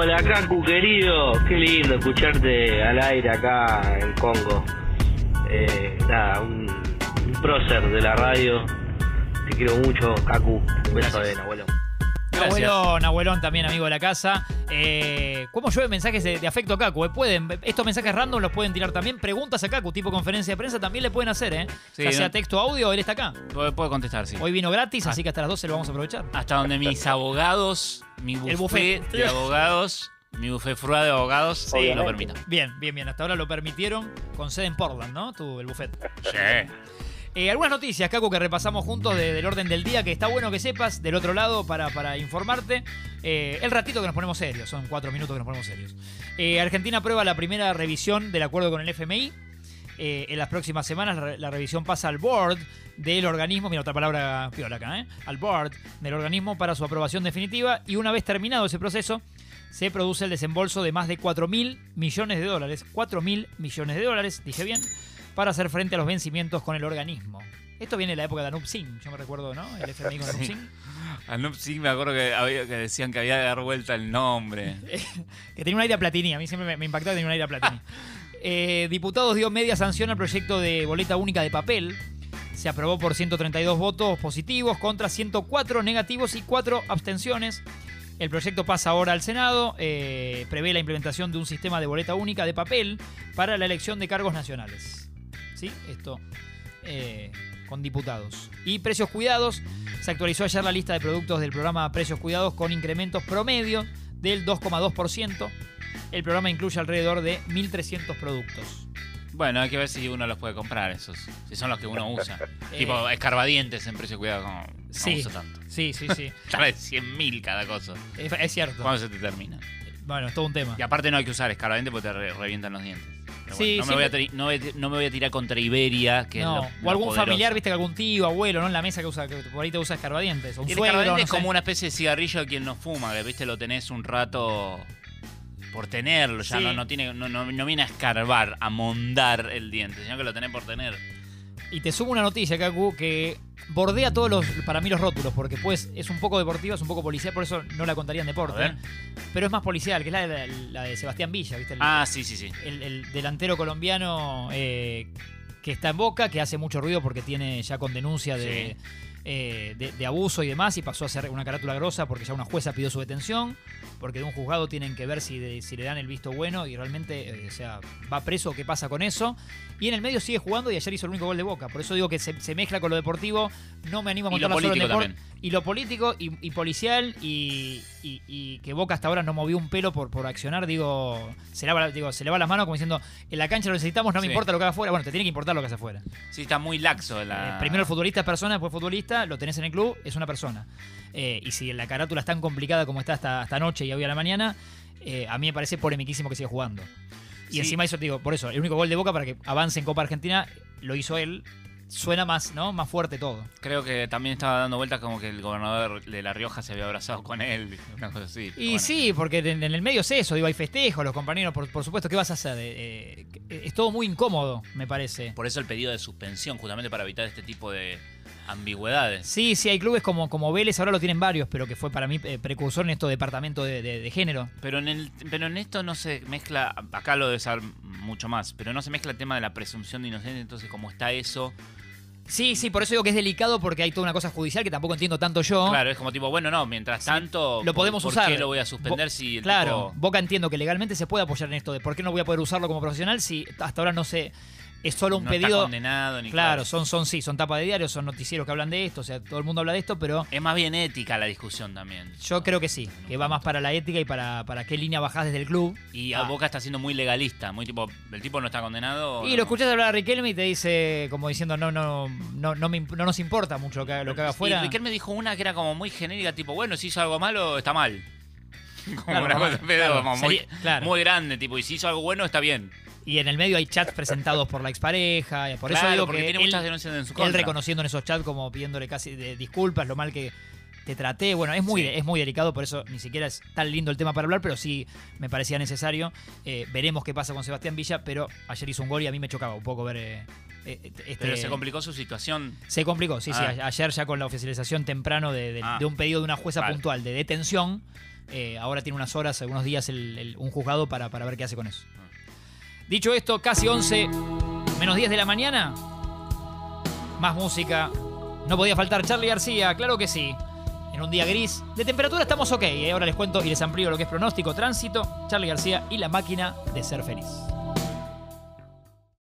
Hola, Kaku querido. Qué lindo escucharte al aire acá en Congo. Eh, nada, un, un prócer de la radio. Te quiero mucho, Kaku. Un beso de abuelo. Gracias. Abuelón, abuelón también amigo de la casa. Eh, ¿Cómo llueven mensajes de, de afecto a Cacu? Eh, Pueden, estos mensajes random los pueden tirar también. Preguntas a Cacu, tipo conferencia de prensa, también le pueden hacer, ¿eh? Sí, ya sea no- texto o audio, él está acá. Puede, puede contestar, sí. Hoy vino gratis, Ah. así que hasta las 12 lo vamos a aprovechar. Hasta donde mis abogados, mi buffet, buffet. de abogados, mi buffet frua de abogados, sí, lo permita. Bien, bien, bien. Hasta ahora lo permitieron con sede en Portland, ¿no? Tu, el buffet. Sí. Eh, algunas noticias, Cacu, que repasamos juntos de- del orden del día, que está bueno que sepas del otro lado para, para informarte. Eh, el ratito que nos ponemos serios, son cuatro minutos que nos ponemos serios. Eh, Argentina aprueba la primera revisión del acuerdo con el FMI. Eh, en las próximas semanas la, re- la revisión pasa al board del organismo, mira otra palabra piola acá, ¿eh? al board del organismo para su aprobación definitiva y una vez terminado ese proceso se produce el desembolso de más de 4 mil millones de dólares, 4 mil millones de dólares, dije bien, para hacer frente a los vencimientos con el organismo. Esto viene de la época de Anup Singh, yo me recuerdo, ¿no? El FMI con Anup Sí. Singh. Anup Singh me acuerdo que, había- que decían que había de dar vuelta el nombre. que tenía un aire a Platini. A mí siempre me, me impactaba que tenía un aire a Platini. Eh, diputados dio media sanción al proyecto de boleta única de papel. Se aprobó por 132 votos positivos contra 104 negativos y 4 abstenciones. El proyecto pasa ahora al Senado. eh, prevé la implementación de un sistema de boleta única de papel para la elección de cargos nacionales. ¿Sí? Esto eh, con diputados. Y precios cuidados. Se actualizó ayer la lista de productos del programa Precios Cuidados con incrementos promedio del 2,2%. El programa incluye alrededor de 1.300 productos. Bueno, hay que ver si uno los puede comprar esos. Si son los que uno usa. Eh. tipo escarbadientes en precio cuidado. Como, no Sí. uso tanto. Sí, sí, sí. Sale 100.000 cada cosa. es, es cierto. ¿Cuándo se te termina? Bueno, es todo un tema. Y aparte no hay que usar escarbadiente porque te re- revientan los dientes. Sí, bueno, no, me voy a no, a- no me voy a tirar contra Iberia, que No, es lo- o algún poderoso. familiar, viste que algún tío, abuelo, ¿no? En la mesa que usa, que por ahí te usa escarbadientes. O un Y el suegro, no es sé. como una especie de cigarrillo de quien no fuma, que viste lo tenés un rato por tenerlo, ya Sí. no, no tiene, no, no, no viene a escarbar, a mondar el diente, sino que lo tenés por tener. Y te sumo una noticia, Kaku, que bordea todos los, para mí los rótulos, porque pues es un poco deportiva, es un poco policial, por eso no la contaría en deporte. Pero es más policial, que es la de, la de Sebastián Villa, ¿viste? El, Ah, sí, sí, sí. el- el delantero colombiano eh, que está en Boca, que hace mucho ruido porque tiene ya con denuncia de, eh, de, de abuso y demás, y pasó a ser una carátula grosa porque ya una jueza pidió su detención, porque de un juzgado tienen que ver si, de- si le dan el visto bueno y realmente, eh, o sea, va preso o qué pasa con eso. Y en el medio sigue jugando y ayer hizo el único gol de Boca. Por eso digo que se, se mezcla con lo deportivo, no me animo a contarla solo deporte. Y lo político y, y policial y, y- y que Boca hasta ahora no movió un pelo por, por accionar, digo se, lava, digo, se le va las manos como diciendo, en la cancha lo necesitamos, no me Sí. importa lo que haga afuera. Bueno, te tiene que importar lo que hace afuera. Sí, está muy laxo la... Eh, primero el futbolista es persona, después futbolista, lo tenés en el club, es una persona. Eh, y si la carátula es tan complicada como está hasta, hasta anoche y hoy a la mañana, eh, a mí me parece polemiquísimo que siga jugando. Y Sí. encima eso te digo, por eso, el único gol de Boca para que avance en Copa Argentina lo hizo él. Suena más, ¿no? Más fuerte todo. Creo que también estaba dando vueltas como que el gobernador de La Rioja se había abrazado con él, una cosa así. Y Bueno. sí, porque en, en el medio es eso, digo, hay festejos, los compañeros, por, por supuesto, ¿qué vas a hacer? Eh, es todo muy incómodo, me parece. Por eso el pedido de suspensión, justamente para evitar este tipo de ambigüedades. Sí, sí, hay clubes como, como Vélez, ahora lo tienen varios, pero que fue para mí eh, precursor en esto de departamento de, de- de género. Pero en, el, pero en esto no se mezcla, acá lo debe saber mucho más, pero no se mezcla el tema de la presunción de inocencia, entonces como está eso, Sí, sí, por eso digo que es delicado porque hay toda una cosa judicial que tampoco entiendo tanto yo. claro, es como tipo, bueno, no, mientras tanto, Lo podemos ¿por, usar. ¿por qué lo voy a suspender Bo- si el Claro, tipo- Boca entiendo que legalmente se puede apoyar en esto de por qué no voy a poder usarlo como profesional si hasta ahora no sé, es solo un no está pedido. condenado ni Claro, son, son sí, son tapas de diario, son noticieros que hablan de esto, o sea, todo el mundo habla de esto, pero Es más bien ética la discusión también. yo creo que sí, que va más para la ética y para, para qué línea bajás desde el club. Y a Ah. Boca está siendo muy legalista, muy tipo, el tipo no está condenado. Y no. lo escuchás hablar a Riquelme y te dice, como diciendo, no, no, no, no, me no nos importa mucho lo que, lo que haga afuera. Y Riquelme dijo una que era como muy genérica, tipo, bueno, si hizo algo malo, está mal. Como Claro, una cosa claro, como muy, sería- claro. muy grande, tipo, y si hizo algo bueno, está bien. Y en el medio hay chats presentados por la expareja. Por eso digo que tiene él, muchas denuncias en su él contra. reconociendo en esos chats como pidiéndole casi de- disculpas, lo mal que te traté. Bueno, es muy, Sí. es muy delicado, por eso ni siquiera es tan lindo el tema para hablar, pero sí me parecía necesario. Eh, veremos qué pasa con Sebastián Villa, pero ayer hizo un gol y a mí me chocaba un poco ver eh, eh, este- Pero se complicó su situación. Se complicó, sí, Ah. sí. a- Ayer ya con la oficialización temprano de, de- Ah. de un pedido de una jueza Vale. puntual de detención, Eh, ahora tiene unas horas, algunos días el- el- un juzgado para, para ver qué hace con eso. Dicho esto, casi 11 menos 10 de la mañana. Más música. No podía faltar Charlie García, claro que sí. En un día gris. De temperatura estamos ok. Ahora les cuento y les amplío lo que es pronóstico, tránsito, Charlie García y la máquina de ser feliz.